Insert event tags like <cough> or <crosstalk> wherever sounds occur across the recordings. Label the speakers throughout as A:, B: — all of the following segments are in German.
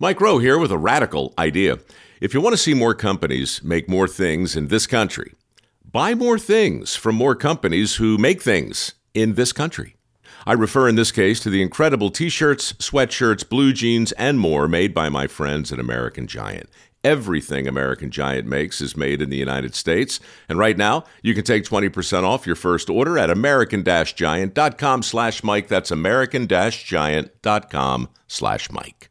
A: Mike Rowe here with a radical idea. If you want to see more companies make more things in this country, buy more things from more companies who make things in this country. I refer in this case to the incredible t shirts, sweatshirts, blue jeans, and more made by my friends at American Giant. Everything American Giant makes is made in the United States. And right now, you can take 20% off your first order at american-giant.com slash Mike. That's american-giant.com slash Mike.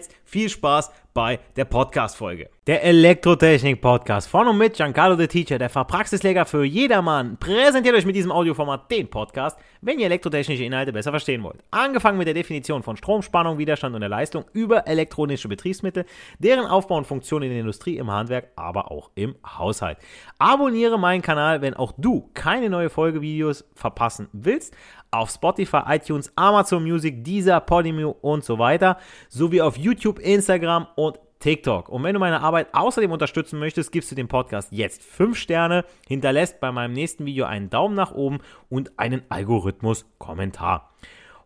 B: jetzt viel Spaß bei der Podcast-Folge. Der Elektrotechnik-Podcast von und mit Giancarlo the Teacher, der Fachpraxisleger für jedermann, präsentiert euch mit diesem Audioformat den Podcast, wenn ihr elektrotechnische Inhalte besser verstehen wollt. Angefangen mit der Definition von Strom, Spannung, Widerstand und der Leistung über elektronische Betriebsmittel, deren Aufbau und Funktion in der Industrie, im Handwerk, aber auch im Haushalt. Abonniere meinen Kanal, wenn auch du keine neue Folge Videos verpassen willst auf Spotify, iTunes, Amazon Music, Deezer, Podimo und so weiter, sowie auf YouTube, Instagram und TikTok. Und wenn du meine Arbeit außerdem unterstützen möchtest, gibst du dem Podcast jetzt 5 Sterne, hinterlässt bei meinem nächsten Video einen Daumen nach oben und einen Algorithmus-Kommentar.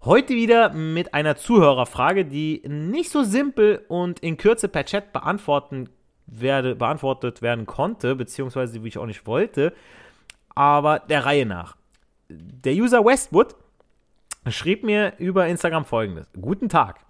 B: Heute wieder mit einer Zuhörerfrage, die nicht so simpel und in Kürze per Chat beantworten werde, beantwortet werden konnte, beziehungsweise wie ich auch nicht wollte, aber der Reihe nach der User Westwood schrieb mir über Instagram folgendes. Guten Tag.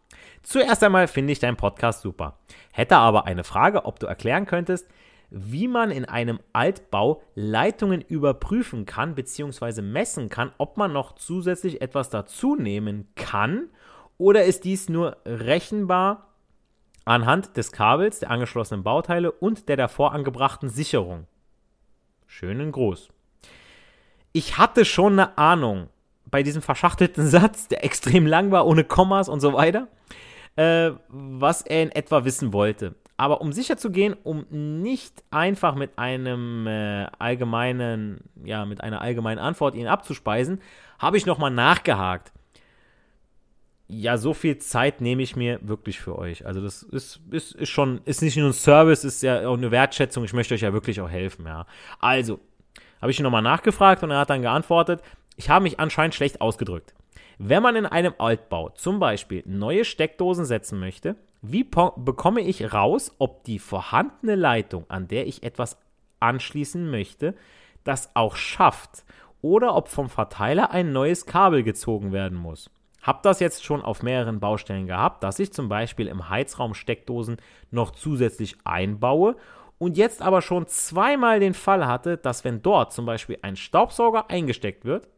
B: Zuerst einmal finde ich deinen Podcast super. Hätte aber eine Frage, ob du erklären könntest, wie man in einem Altbau Leitungen überprüfen kann bzw. messen kann, ob man noch zusätzlich etwas dazu nehmen kann oder ist dies nur rechenbar anhand des Kabels, der angeschlossenen Bauteile und der davor angebrachten Sicherung. Schönen Gruß ich hatte schon eine Ahnung bei diesem verschachtelten <laughs> Satz, der extrem lang war, ohne Kommas und so weiter, äh, was er in etwa wissen wollte. Aber um sicher zu gehen, um nicht einfach mit einem äh, allgemeinen, ja, mit einer allgemeinen Antwort ihn abzuspeisen, habe ich nochmal nachgehakt. Ja, so viel Zeit nehme ich mir wirklich für euch. Also das ist, ist, ist schon, ist nicht nur ein Service, ist ja auch eine Wertschätzung. Ich möchte euch ja wirklich auch helfen, ja. Also, habe ich ihn nochmal nachgefragt und er hat dann geantwortet, ich habe mich anscheinend schlecht ausgedrückt. Wenn man in einem Altbau zum Beispiel neue Steckdosen setzen möchte, wie bekomme ich raus, ob die vorhandene Leitung, an der ich etwas anschließen möchte, das auch schafft oder ob vom Verteiler ein neues Kabel gezogen werden muss? Hab das jetzt schon auf mehreren Baustellen gehabt, dass ich zum Beispiel im Heizraum Steckdosen noch zusätzlich einbaue und jetzt aber schon zweimal den Fall hatte, dass wenn dort zum Beispiel ein Staubsauger eingesteckt wird,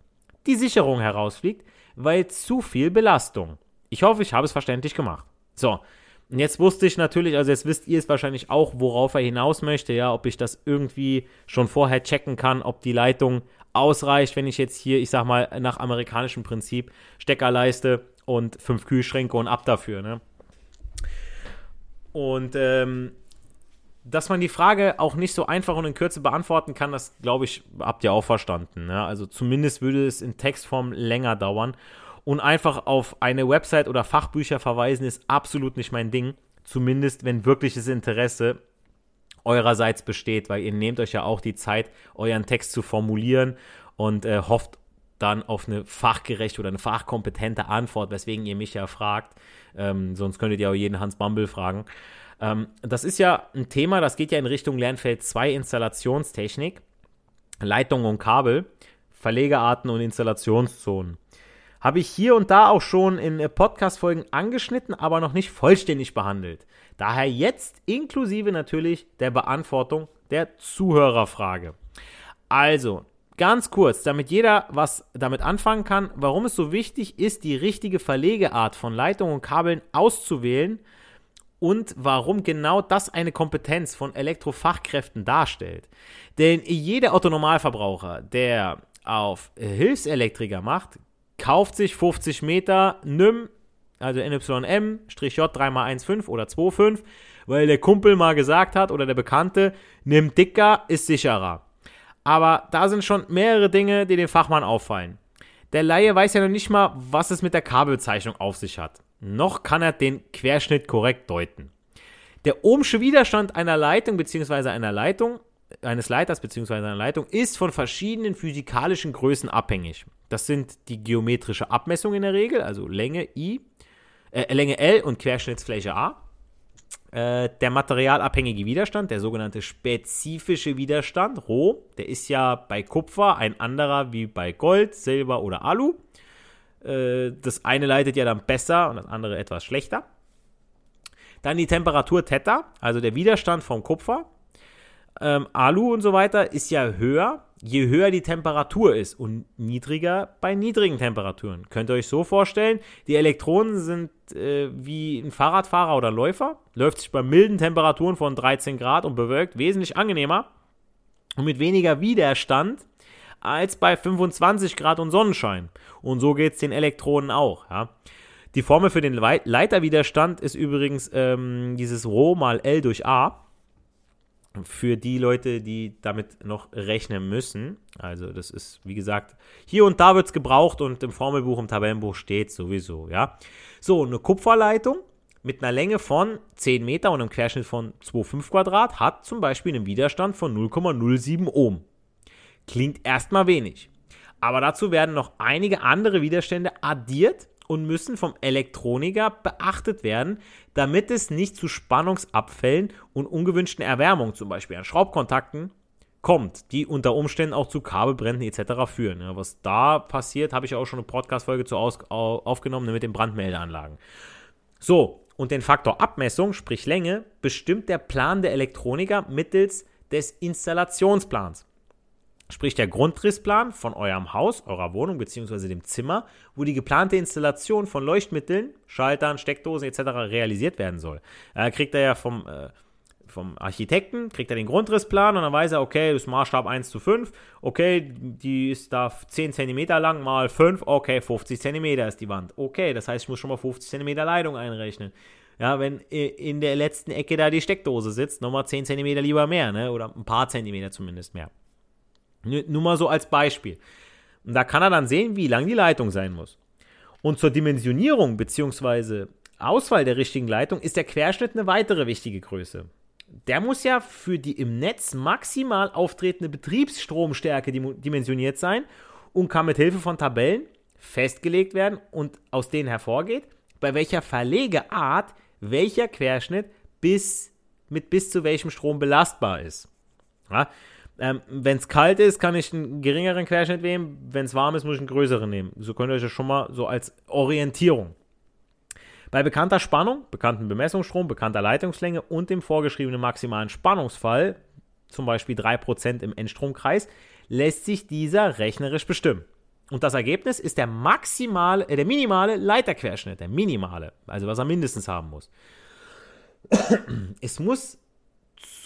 B: die Sicherung herausfliegt, weil zu viel Belastung. Ich hoffe, ich habe es verständlich gemacht. So, und jetzt wusste ich natürlich, also jetzt wisst ihr es wahrscheinlich auch, worauf er hinaus möchte, ja, ob ich das irgendwie schon vorher checken kann, ob die Leitung ausreicht, wenn ich jetzt hier, ich sag mal, nach amerikanischem Prinzip Steckerleiste und fünf Kühlschränke und ab dafür, ne? Und ähm, dass man die Frage auch nicht so einfach und in Kürze beantworten kann, das glaube ich, habt ihr auch verstanden. Ne? Also zumindest würde es in Textform länger dauern. Und einfach auf eine Website oder Fachbücher verweisen ist absolut nicht mein Ding. Zumindest wenn wirkliches Interesse eurerseits besteht, weil ihr nehmt euch ja auch die Zeit, euren Text zu formulieren und äh, hofft dann auf eine fachgerechte oder eine fachkompetente Antwort, weswegen ihr mich ja fragt. Ähm, sonst könntet ihr auch jeden Hans Bumble fragen. Ähm, das ist ja ein Thema, das geht ja in Richtung Lernfeld 2 Installationstechnik, Leitung und Kabel, Verlegearten und Installationszonen. Habe ich hier und da auch schon in Podcast-Folgen angeschnitten, aber noch nicht vollständig behandelt. Daher jetzt inklusive natürlich der Beantwortung der Zuhörerfrage. Also, ganz kurz, damit jeder was damit anfangen kann, warum es so wichtig ist, die richtige Verlegeart von Leitungen und Kabeln auszuwählen und warum genau das eine Kompetenz von Elektrofachkräften darstellt. Denn jeder Autonormalverbraucher, der auf Hilfselektriker macht, kauft sich 50 Meter NIM, also NYM-J 3x15 oder 2,5, weil der Kumpel mal gesagt hat oder der Bekannte, nimm dicker, ist sicherer. Aber da sind schon mehrere Dinge, die dem Fachmann auffallen. Der Laie weiß ja noch nicht mal, was es mit der Kabelzeichnung auf sich hat. Noch kann er den Querschnitt korrekt deuten. Der ohmsche Widerstand einer Leitung bzw. einer Leitung, eines Leiters bzw. einer Leitung ist von verschiedenen physikalischen Größen abhängig. Das sind die geometrische Abmessung in der Regel, also Länge I, äh, Länge L und Querschnittsfläche A. Äh, der materialabhängige Widerstand, der sogenannte spezifische Widerstand, Rho, der ist ja bei Kupfer ein anderer wie bei Gold, Silber oder Alu. Äh, das eine leitet ja dann besser und das andere etwas schlechter. Dann die Temperatur Theta, also der Widerstand vom Kupfer. Ähm, Alu und so weiter ist ja höher, je höher die Temperatur ist und niedriger bei niedrigen Temperaturen. Könnt ihr euch so vorstellen, die Elektronen sind äh, wie ein Fahrradfahrer oder Läufer, läuft sich bei milden Temperaturen von 13 Grad und bewölkt wesentlich angenehmer und mit weniger Widerstand als bei 25 Grad und Sonnenschein. Und so geht es den Elektronen auch. Ja. Die Formel für den Leiterwiderstand ist übrigens ähm, dieses Rho mal L durch A für die Leute, die damit noch rechnen müssen. Also das ist, wie gesagt, hier und da wird es gebraucht und im Formelbuch, im Tabellenbuch steht sowieso, ja. So, eine Kupferleitung mit einer Länge von 10 Meter und einem Querschnitt von 2,5 Quadrat hat zum Beispiel einen Widerstand von 0,07 Ohm. Klingt erstmal wenig. Aber dazu werden noch einige andere Widerstände addiert und müssen vom Elektroniker beachtet werden, damit es nicht zu Spannungsabfällen und ungewünschten Erwärmungen, zum Beispiel an Schraubkontakten, kommt, die unter Umständen auch zu Kabelbränden etc. führen. Ja, was da passiert, habe ich auch schon eine Podcast-Folge zu aufgenommen mit den Brandmeldeanlagen. So, und den Faktor Abmessung, sprich Länge, bestimmt der Plan der Elektroniker mittels des Installationsplans. Sprich der Grundrissplan von eurem Haus, eurer Wohnung bzw. dem Zimmer, wo die geplante Installation von Leuchtmitteln, Schaltern, Steckdosen etc. realisiert werden soll. Da kriegt er ja vom, äh, vom Architekten, kriegt er den Grundrissplan und dann weiß er, okay, das ist Maßstab 1 zu 5, okay, die ist da 10 cm lang mal 5, okay, 50 cm ist die Wand. Okay, das heißt, ich muss schon mal 50 cm Leitung einrechnen. Ja, wenn in der letzten Ecke da die Steckdose sitzt, nochmal 10 cm lieber mehr, ne? Oder ein paar Zentimeter zumindest mehr. Nur mal so als Beispiel. Und da kann er dann sehen, wie lang die Leitung sein muss. Und zur Dimensionierung bzw. Auswahl der richtigen Leitung ist der Querschnitt eine weitere wichtige Größe. Der muss ja für die im Netz maximal auftretende Betriebsstromstärke dimensioniert sein und kann mit Hilfe von Tabellen festgelegt werden und aus denen hervorgeht, bei welcher Verlegeart welcher Querschnitt bis, mit bis zu welchem Strom belastbar ist. Ja, ähm, wenn es kalt ist, kann ich einen geringeren Querschnitt nehmen. Wenn es warm ist, muss ich einen größeren nehmen. So könnt ihr euch das schon mal so als Orientierung. Bei bekannter Spannung, bekannten Bemessungsstrom, bekannter Leitungslänge und dem vorgeschriebenen maximalen Spannungsfall, zum Beispiel 3% im Endstromkreis, lässt sich dieser rechnerisch bestimmen. Und das Ergebnis ist der maximale, äh, der minimale Leiterquerschnitt, der minimale, also was er mindestens haben muss. Es muss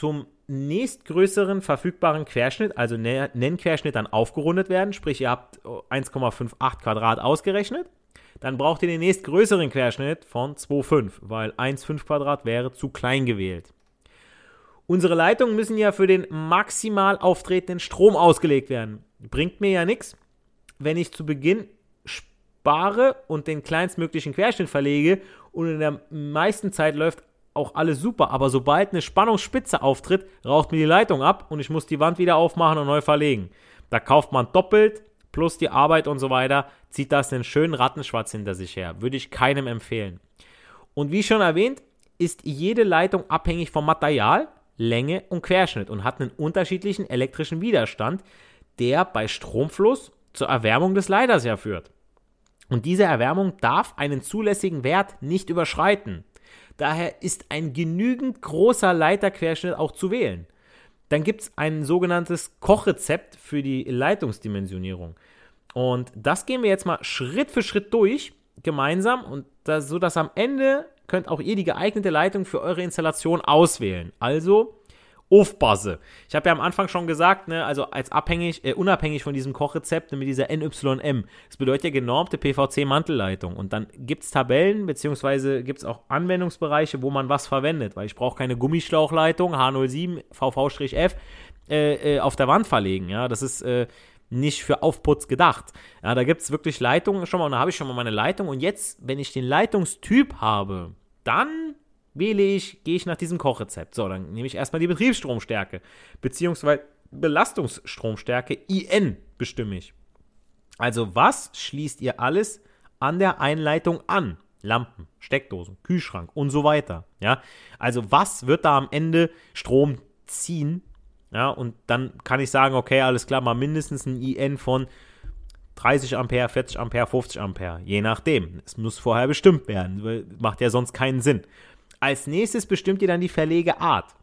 B: zum nächstgrößeren verfügbaren Querschnitt, also Nennquerschnitt, dann aufgerundet werden. Sprich, ihr habt 1,58 Quadrat ausgerechnet. Dann braucht ihr den nächstgrößeren Querschnitt von 2,5, weil 1,5 Quadrat wäre zu klein gewählt. Unsere Leitungen müssen ja für den maximal auftretenden Strom ausgelegt werden. Bringt mir ja nichts, wenn ich zu Beginn spare und den kleinstmöglichen Querschnitt verlege und in der meisten Zeit läuft auch alles super, aber sobald eine Spannungsspitze auftritt, raucht mir die Leitung ab und ich muss die Wand wieder aufmachen und neu verlegen. Da kauft man doppelt plus die Arbeit und so weiter, zieht das einen schönen Rattenschwarz hinter sich her. Würde ich keinem empfehlen. Und wie schon erwähnt, ist jede Leitung abhängig vom Material, Länge und Querschnitt und hat einen unterschiedlichen elektrischen Widerstand, der bei Stromfluss zur Erwärmung des Leiters ja führt. Und diese Erwärmung darf einen zulässigen Wert nicht überschreiten. Daher ist ein genügend großer Leiterquerschnitt auch zu wählen. dann gibt es ein sogenanntes Kochrezept für die Leitungsdimensionierung. Und das gehen wir jetzt mal Schritt für Schritt durch, gemeinsam, und das, so dass am Ende könnt auch ihr die geeignete Leitung für eure Installation auswählen. Also aufpasse. Ich habe ja am Anfang schon gesagt, ne, also als abhängig, äh, unabhängig von diesem Kochrezept ne, mit dieser NYM. Das bedeutet ja genormte PVC-Mantelleitung. Und dann gibt es Tabellen, beziehungsweise gibt es auch Anwendungsbereiche, wo man was verwendet, weil ich brauche keine Gummischlauchleitung H07 VV-F äh, äh, auf der Wand verlegen. Ja, das ist äh, nicht für Aufputz gedacht. Ja, da gibt es wirklich Leitungen schon mal und da habe ich schon mal meine Leitung. Und jetzt, wenn ich den Leitungstyp habe, dann wähle ich, gehe ich nach diesem Kochrezept. So, dann nehme ich erstmal die Betriebsstromstärke, beziehungsweise Belastungsstromstärke IN bestimme ich. Also was schließt ihr alles an der Einleitung an? Lampen, Steckdosen, Kühlschrank und so weiter. Ja, also was wird da am Ende Strom ziehen? Ja, und dann kann ich sagen, okay, alles klar, mal mindestens ein IN von 30 Ampere, 40 Ampere, 50 Ampere, je nachdem. Es muss vorher bestimmt werden, macht ja sonst keinen Sinn. Als nächstes bestimmt ihr dann die Verlegeart.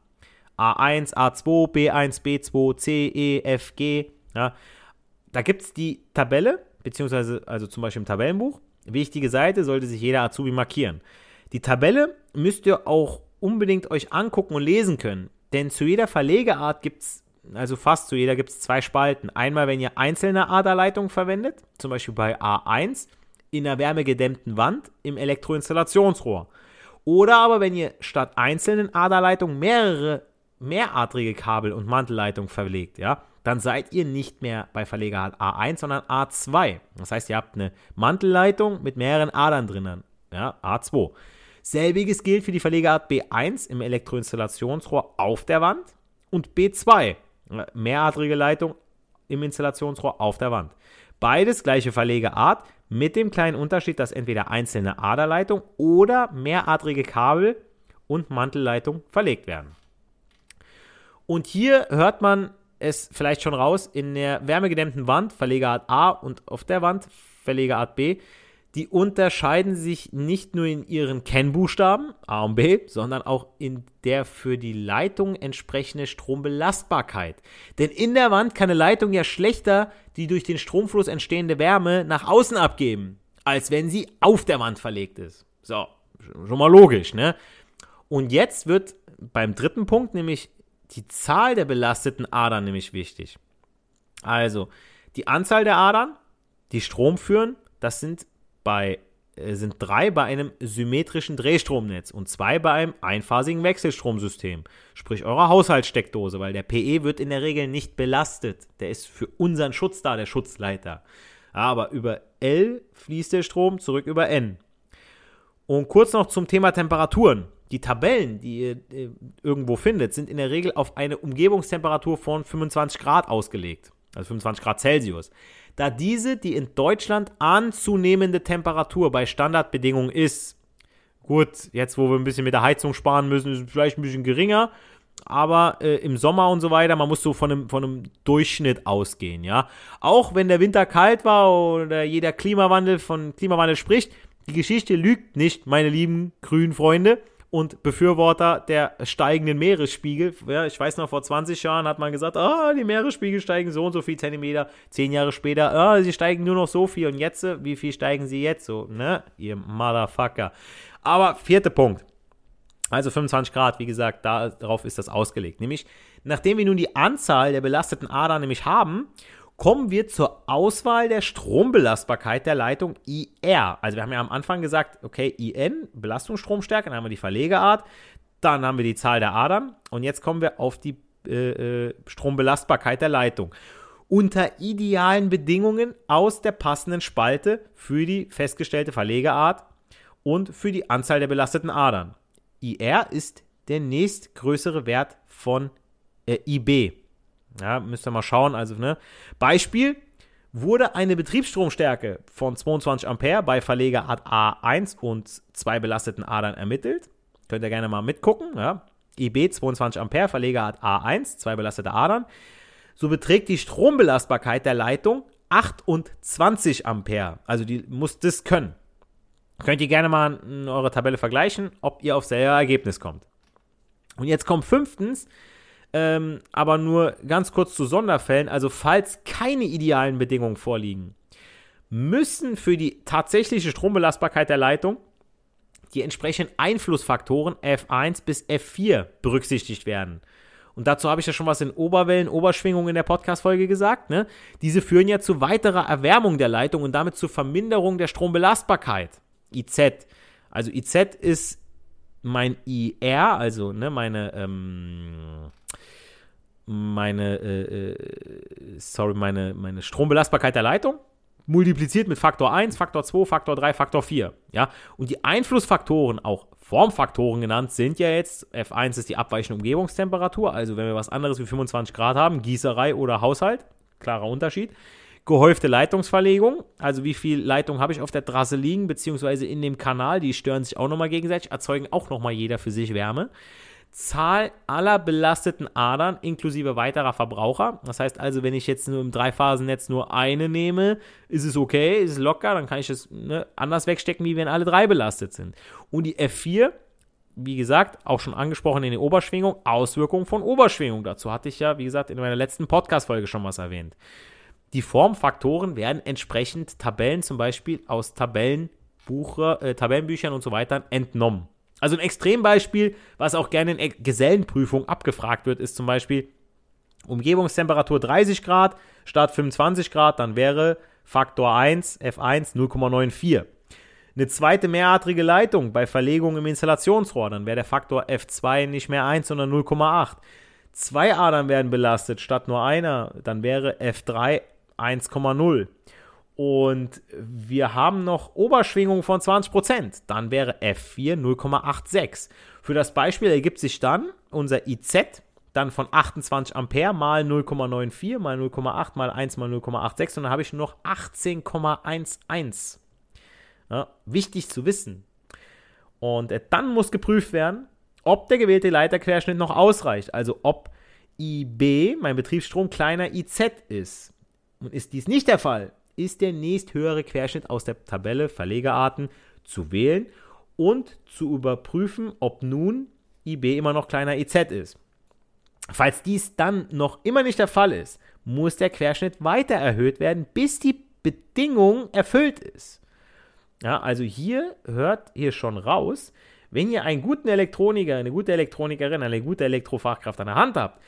B: A1, A2, B1, B2, C, E, F, G. Ja. Da gibt es die Tabelle, beziehungsweise also zum Beispiel im Tabellenbuch. Wichtige Seite sollte sich jeder Azubi markieren. Die Tabelle müsst ihr auch unbedingt euch angucken und lesen können. Denn zu jeder Verlegeart gibt es, also fast zu jeder gibt es zwei Spalten. Einmal, wenn ihr einzelne Aderleitungen verwendet, zum Beispiel bei A1 in einer wärmegedämmten Wand im Elektroinstallationsrohr. Oder aber, wenn ihr statt einzelnen Aderleitungen mehrere mehradrige Kabel und Mantelleitungen verlegt, ja, dann seid ihr nicht mehr bei Verlegerart A1, sondern A2. Das heißt, ihr habt eine Mantelleitung mit mehreren Adern drinnen, ja, A2. Selbiges gilt für die Verlegerart B1 im Elektroinstallationsrohr auf der Wand und B2, mehradrige Leitung im Installationsrohr auf der Wand. Beides gleiche Verlegeart, mit dem kleinen Unterschied, dass entweder einzelne Aderleitung oder mehradrige Kabel und Mantelleitung verlegt werden. Und hier hört man es vielleicht schon raus, in der wärmegedämmten Wand, Verlegerart A und auf der Wand, Verlegerart B, die unterscheiden sich nicht nur in ihren Kennbuchstaben A und B, sondern auch in der für die Leitung entsprechende Strombelastbarkeit. Denn in der Wand kann eine Leitung ja schlechter die durch den Stromfluss entstehende Wärme nach außen abgeben, als wenn sie auf der Wand verlegt ist. So, schon mal logisch, ne? Und jetzt wird beim dritten Punkt nämlich die Zahl der belasteten Adern nämlich wichtig. Also, die Anzahl der Adern, die Strom führen, das sind bei äh, sind drei bei einem symmetrischen Drehstromnetz und zwei bei einem einphasigen Wechselstromsystem, sprich eurer Haushaltssteckdose, weil der PE wird in der Regel nicht belastet. Der ist für unseren Schutz da, der Schutzleiter. Aber über L fließt der Strom zurück über N. Und kurz noch zum Thema Temperaturen. Die Tabellen, die ihr äh, irgendwo findet, sind in der Regel auf eine Umgebungstemperatur von 25 Grad ausgelegt. Also 25 Grad Celsius da diese die in Deutschland anzunehmende Temperatur bei Standardbedingungen ist. Gut, jetzt wo wir ein bisschen mit der Heizung sparen müssen, ist es vielleicht ein bisschen geringer, aber äh, im Sommer und so weiter, man muss so von einem, von einem Durchschnitt ausgehen, ja. Auch wenn der Winter kalt war oder jeder Klimawandel von Klimawandel spricht, die Geschichte lügt nicht, meine lieben grünen Freunde und Befürworter der steigenden Meeresspiegel. Ja, ich weiß noch, vor 20 Jahren hat man gesagt, ah, die Meeresspiegel steigen so und so viel Zentimeter. Zehn Jahre später, ah, sie steigen nur noch so viel. Und jetzt, wie viel steigen sie jetzt so? Ne, ihr Motherfucker. Aber vierter Punkt. Also 25 Grad, wie gesagt, darauf ist das ausgelegt. Nämlich, nachdem wir nun die Anzahl der belasteten Adern nämlich haben kommen wir zur Auswahl der Strombelastbarkeit der Leitung IR. Also wir haben ja am Anfang gesagt, okay, IN, Belastungsstromstärke, dann haben wir die Verlegeart, dann haben wir die Zahl der Adern und jetzt kommen wir auf die äh, äh, Strombelastbarkeit der Leitung. Unter idealen Bedingungen aus der passenden Spalte für die festgestellte Verlegeart und für die Anzahl der belasteten Adern. IR ist der nächstgrößere Wert von äh, IB. Ja, müsst ihr mal schauen. Also, ne? Beispiel: Wurde eine Betriebsstromstärke von 22 Ampere bei Verlegerart A1 und zwei belasteten Adern ermittelt. Könnt ihr gerne mal mitgucken. Ja? IB 22 Ampere, Verlegerart A1, zwei belastete Adern. So beträgt die Strombelastbarkeit der Leitung 28 Ampere. Also die muss das können. Könnt ihr gerne mal in eurer Tabelle vergleichen, ob ihr auf selber Ergebnis kommt. Und jetzt kommt fünftens ähm, aber nur ganz kurz zu Sonderfällen. Also falls keine idealen Bedingungen vorliegen, müssen für die tatsächliche Strombelastbarkeit der Leitung die entsprechenden Einflussfaktoren F1 bis F4 berücksichtigt werden. Und dazu habe ich ja schon was in Oberwellen, Oberschwingungen in der Podcast-Folge gesagt. Ne? Diese führen ja zu weiterer Erwärmung der Leitung und damit zur Verminderung der Strombelastbarkeit. IZ. Also IZ ist mein IR, also ne, meine, ähm, meine, äh, äh, sorry, meine, meine Strombelastbarkeit der Leitung multipliziert mit Faktor 1, Faktor 2, Faktor 3, Faktor 4. Ja? Und die Einflussfaktoren, auch Formfaktoren genannt, sind ja jetzt, F1 ist die abweichende Umgebungstemperatur, also wenn wir was anderes wie 25 Grad haben, Gießerei oder Haushalt, klarer Unterschied. Gehäufte Leitungsverlegung, also wie viel Leitung habe ich auf der Trasse liegen, beziehungsweise in dem Kanal, die stören sich auch nochmal gegenseitig, erzeugen auch nochmal jeder für sich Wärme. Zahl aller belasteten Adern inklusive weiterer Verbraucher. Das heißt also, wenn ich jetzt nur im Dreiphasennetz nur eine nehme, ist es okay, ist es locker, dann kann ich es ne, anders wegstecken, wie wenn alle drei belastet sind. Und die F4, wie gesagt, auch schon angesprochen in der Oberschwingung, Auswirkungen von Oberschwingung. Dazu hatte ich ja, wie gesagt, in meiner letzten Podcast-Folge schon was erwähnt. Die Formfaktoren werden entsprechend Tabellen zum Beispiel aus Tabellenbucher, äh, Tabellenbüchern und so weiter entnommen. Also ein Extrembeispiel, was auch gerne in Gesellenprüfung abgefragt wird, ist zum Beispiel Umgebungstemperatur 30 Grad statt 25 Grad, dann wäre Faktor 1 F1 0,94. Eine zweite mehradrige Leitung bei Verlegung im Installationsrohr, dann wäre der Faktor F2 nicht mehr 1, sondern 0,8. Zwei Adern werden belastet statt nur einer, dann wäre F3 1,0 und wir haben noch Oberschwingung von 20%, dann wäre F4 0,86. Für das Beispiel ergibt sich dann unser IZ dann von 28 Ampere mal 0,94 mal 0,8 mal 1 mal 0,86 und dann habe ich nur noch 18,11. Ja, wichtig zu wissen. Und äh, dann muss geprüft werden, ob der gewählte Leiterquerschnitt noch ausreicht, also ob IB, mein Betriebsstrom, kleiner IZ ist. Und ist dies nicht der Fall, ist der nächsthöhere Querschnitt aus der Tabelle Verlegerarten zu wählen und zu überprüfen, ob nun IB immer noch kleiner EZ ist. Falls dies dann noch immer nicht der Fall ist, muss der Querschnitt weiter erhöht werden, bis die Bedingung erfüllt ist. Ja, also hier hört ihr schon raus, wenn ihr einen guten Elektroniker, eine gute Elektronikerin, eine gute Elektrofachkraft an der Hand habt,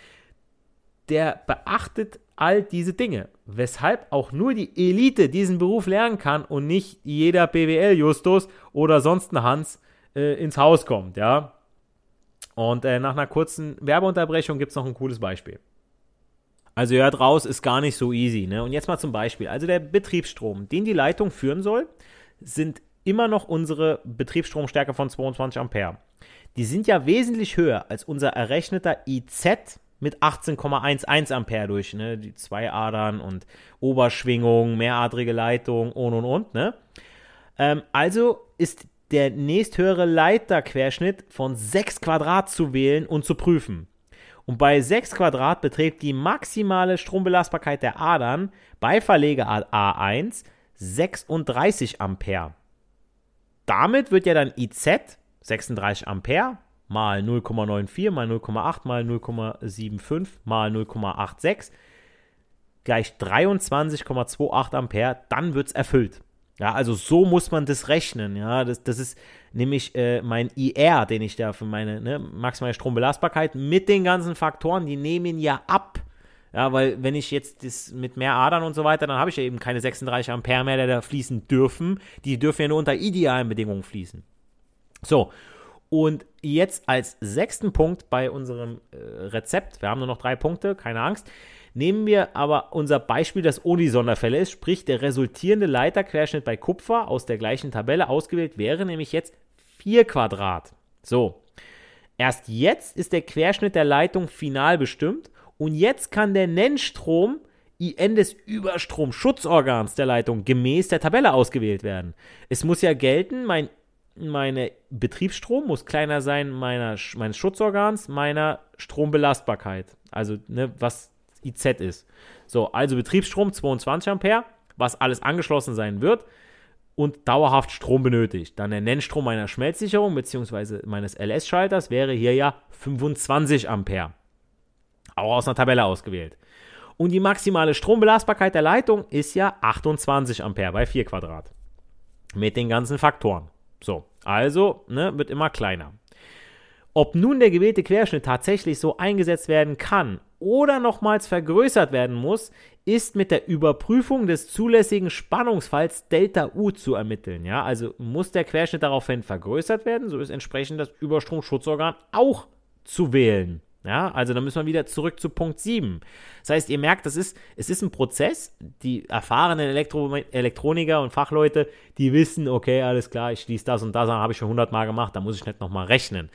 B: der beachtet all diese Dinge, weshalb auch nur die Elite diesen Beruf lernen kann und nicht jeder BWL-Justus oder sonst ein Hans äh, ins Haus kommt, ja. Und äh, nach einer kurzen Werbeunterbrechung gibt es noch ein cooles Beispiel. Also hört raus, ist gar nicht so easy. Ne? Und jetzt mal zum Beispiel. Also der Betriebsstrom, den die Leitung führen soll, sind immer noch unsere Betriebsstromstärke von 22 Ampere. Die sind ja wesentlich höher als unser errechneter IZ mit 18,11 Ampere durch, ne? Die zwei Adern und Oberschwingung, mehradrige Leitung und und und, ne? Ähm, also ist der nächsthöhere Leiterquerschnitt von 6 Quadrat zu wählen und zu prüfen. Und bei 6 Quadrat beträgt die maximale Strombelastbarkeit der Adern bei Verlegeart A1 36 Ampere. Damit wird ja dann IZ 36 Ampere mal 0,94 mal 0,8 mal 0,75 mal 0,86 gleich 23,28 Ampere, dann wird es erfüllt. Ja, also so muss man das rechnen. Ja, das, das ist nämlich äh, mein IR, den ich da für meine ne, maximale Strombelastbarkeit mit den ganzen Faktoren, die nehmen ja ab. Ja, weil wenn ich jetzt das mit mehr Adern und so weiter, dann habe ich ja eben keine 36 Ampere mehr, die da fließen dürfen. Die dürfen ja nur unter idealen Bedingungen fließen. So, und jetzt als sechsten Punkt bei unserem äh, Rezept, wir haben nur noch drei Punkte, keine Angst, nehmen wir aber unser Beispiel, das ohne die Sonderfälle ist, sprich der resultierende Leiterquerschnitt bei Kupfer aus der gleichen Tabelle ausgewählt wäre nämlich jetzt 4 Quadrat. So, erst jetzt ist der Querschnitt der Leitung final bestimmt und jetzt kann der Nennstrom IN des Überstromschutzorgans der Leitung gemäß der Tabelle ausgewählt werden. Es muss ja gelten, mein meine Betriebsstrom muss kleiner sein meiner, meines Schutzorgans, meiner Strombelastbarkeit. Also, ne, was IZ ist. So, also Betriebsstrom 22 Ampere, was alles angeschlossen sein wird und dauerhaft Strom benötigt. Dann der Nennstrom meiner Schmelzsicherung bzw. meines LS-Schalters wäre hier ja 25 Ampere. auch aus einer Tabelle ausgewählt. Und die maximale Strombelastbarkeit der Leitung ist ja 28 Ampere bei 4 Quadrat. Mit den ganzen Faktoren. So, also ne, wird immer kleiner. Ob nun der gewählte Querschnitt tatsächlich so eingesetzt werden kann oder nochmals vergrößert werden muss, ist mit der Überprüfung des zulässigen Spannungsfalls Delta U zu ermitteln. Ja, also muss der Querschnitt daraufhin vergrößert werden, so ist entsprechend das Überstromschutzorgan auch zu wählen. Ja, also da müssen wir wieder zurück zu Punkt 7. Das heißt, ihr merkt, das ist, es ist ein Prozess. Die erfahrenen Elektro Elektroniker und Fachleute, die wissen, okay, alles klar, ich schließe das und das, habe ich schon 100 Mal gemacht, da muss ich nicht nochmal rechnen.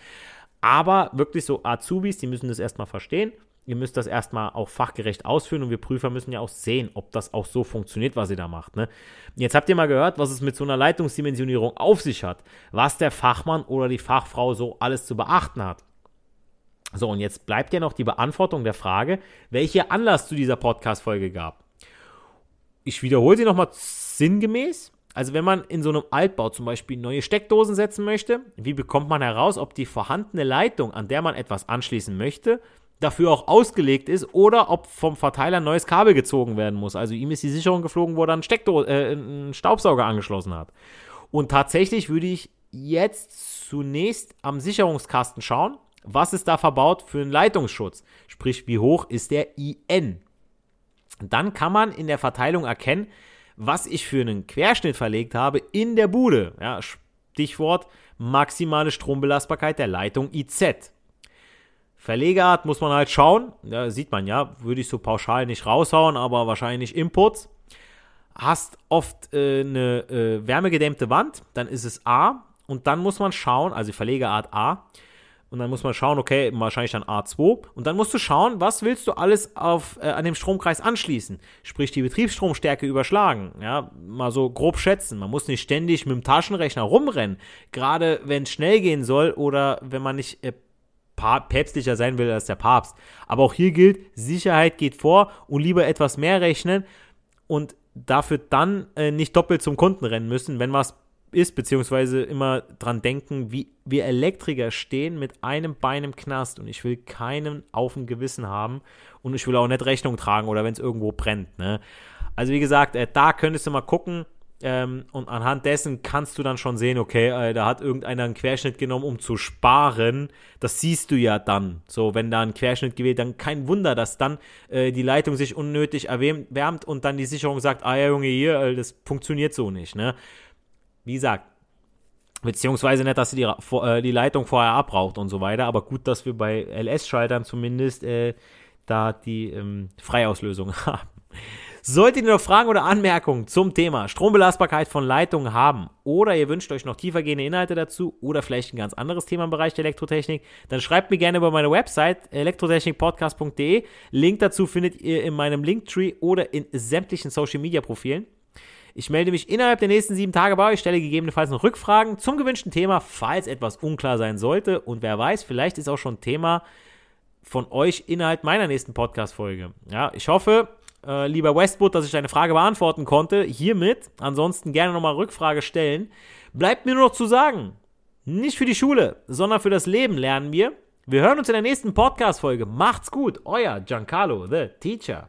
B: Aber wirklich so Azubis, die müssen das erstmal verstehen. Ihr müsst das erstmal auch fachgerecht ausführen und wir Prüfer müssen ja auch sehen, ob das auch so funktioniert, was ihr da macht. Ne? Jetzt habt ihr mal gehört, was es mit so einer Leitungsdimensionierung auf sich hat, was der Fachmann oder die Fachfrau so alles zu beachten hat. So, und jetzt bleibt ja noch die Beantwortung der Frage, welcher Anlass zu dieser Podcast-Folge gab. Ich wiederhole sie nochmal sinngemäß. Also wenn man in so einem Altbau zum Beispiel neue Steckdosen setzen möchte, wie bekommt man heraus, ob die vorhandene Leitung, an der man etwas anschließen möchte, dafür auch ausgelegt ist oder ob vom Verteiler ein neues Kabel gezogen werden muss. Also ihm ist die Sicherung geflogen, wo er einen, Steckdo äh, einen Staubsauger angeschlossen hat. Und tatsächlich würde ich jetzt zunächst am Sicherungskasten schauen, was ist da verbaut für einen Leitungsschutz. Sprich, wie hoch ist der IN. Dann kann man in der Verteilung erkennen, was ich für einen Querschnitt verlegt habe in der Bude. Ja, Stichwort maximale Strombelastbarkeit der Leitung IZ. Verlegeart muss man halt schauen. Da sieht man ja, würde ich so pauschal nicht raushauen, aber wahrscheinlich Inputs. Hast oft äh, eine äh, wärmegedämmte Wand, dann ist es A. Und dann muss man schauen, also Verlegeart A, und dann muss man schauen, okay, wahrscheinlich dann A2. Und dann musst du schauen, was willst du alles auf, äh, an dem Stromkreis anschließen. Sprich, die Betriebsstromstärke überschlagen. Ja, mal so grob schätzen. Man muss nicht ständig mit dem Taschenrechner rumrennen. Gerade wenn es schnell gehen soll oder wenn man nicht äh, päpstlicher sein will als der Papst. Aber auch hier gilt, Sicherheit geht vor und lieber etwas mehr rechnen und dafür dann äh, nicht doppelt zum Kunden rennen müssen, wenn was ist, beziehungsweise immer dran denken, wie wir Elektriker stehen mit einem Bein im Knast und ich will keinen auf dem Gewissen haben und ich will auch nicht Rechnung tragen oder wenn es irgendwo brennt. Ne? Also wie gesagt, äh, da könntest du mal gucken ähm, und anhand dessen kannst du dann schon sehen, okay, äh, da hat irgendeiner einen Querschnitt genommen, um zu sparen. Das siehst du ja dann. So, wenn da ein Querschnitt gewählt, dann kein Wunder, dass dann äh, die Leitung sich unnötig erwärmt und dann die Sicherung sagt, ah ja Junge, hier, äh, das funktioniert so nicht. Ne? Wie gesagt, beziehungsweise nicht, dass sie die, äh, die Leitung vorher abraucht und so weiter, aber gut, dass wir bei LS-Schaltern zumindest äh, da die ähm, Freiauslösung <laughs> haben. Solltet ihr noch Fragen oder Anmerkungen zum Thema Strombelastbarkeit von Leitungen haben oder ihr wünscht euch noch tiefergehende Inhalte dazu oder vielleicht ein ganz anderes Thema im Bereich der Elektrotechnik, dann schreibt mir gerne über meine Website elektrotechnikpodcast.de. Link dazu findet ihr in meinem Linktree oder in sämtlichen Social Media Profilen. Ich melde mich innerhalb der nächsten sieben Tage bei euch, stelle gegebenenfalls noch Rückfragen zum gewünschten Thema, falls etwas unklar sein sollte. Und wer weiß, vielleicht ist auch schon Thema von euch innerhalb meiner nächsten Podcast-Folge. Ja, ich hoffe, äh, lieber Westwood, dass ich deine Frage beantworten konnte. Hiermit. Ansonsten gerne nochmal Rückfrage stellen. Bleibt mir nur noch zu sagen, nicht für die Schule, sondern für das Leben lernen wir. Wir hören uns in der nächsten Podcast-Folge. Macht's gut, euer Giancarlo, the Teacher.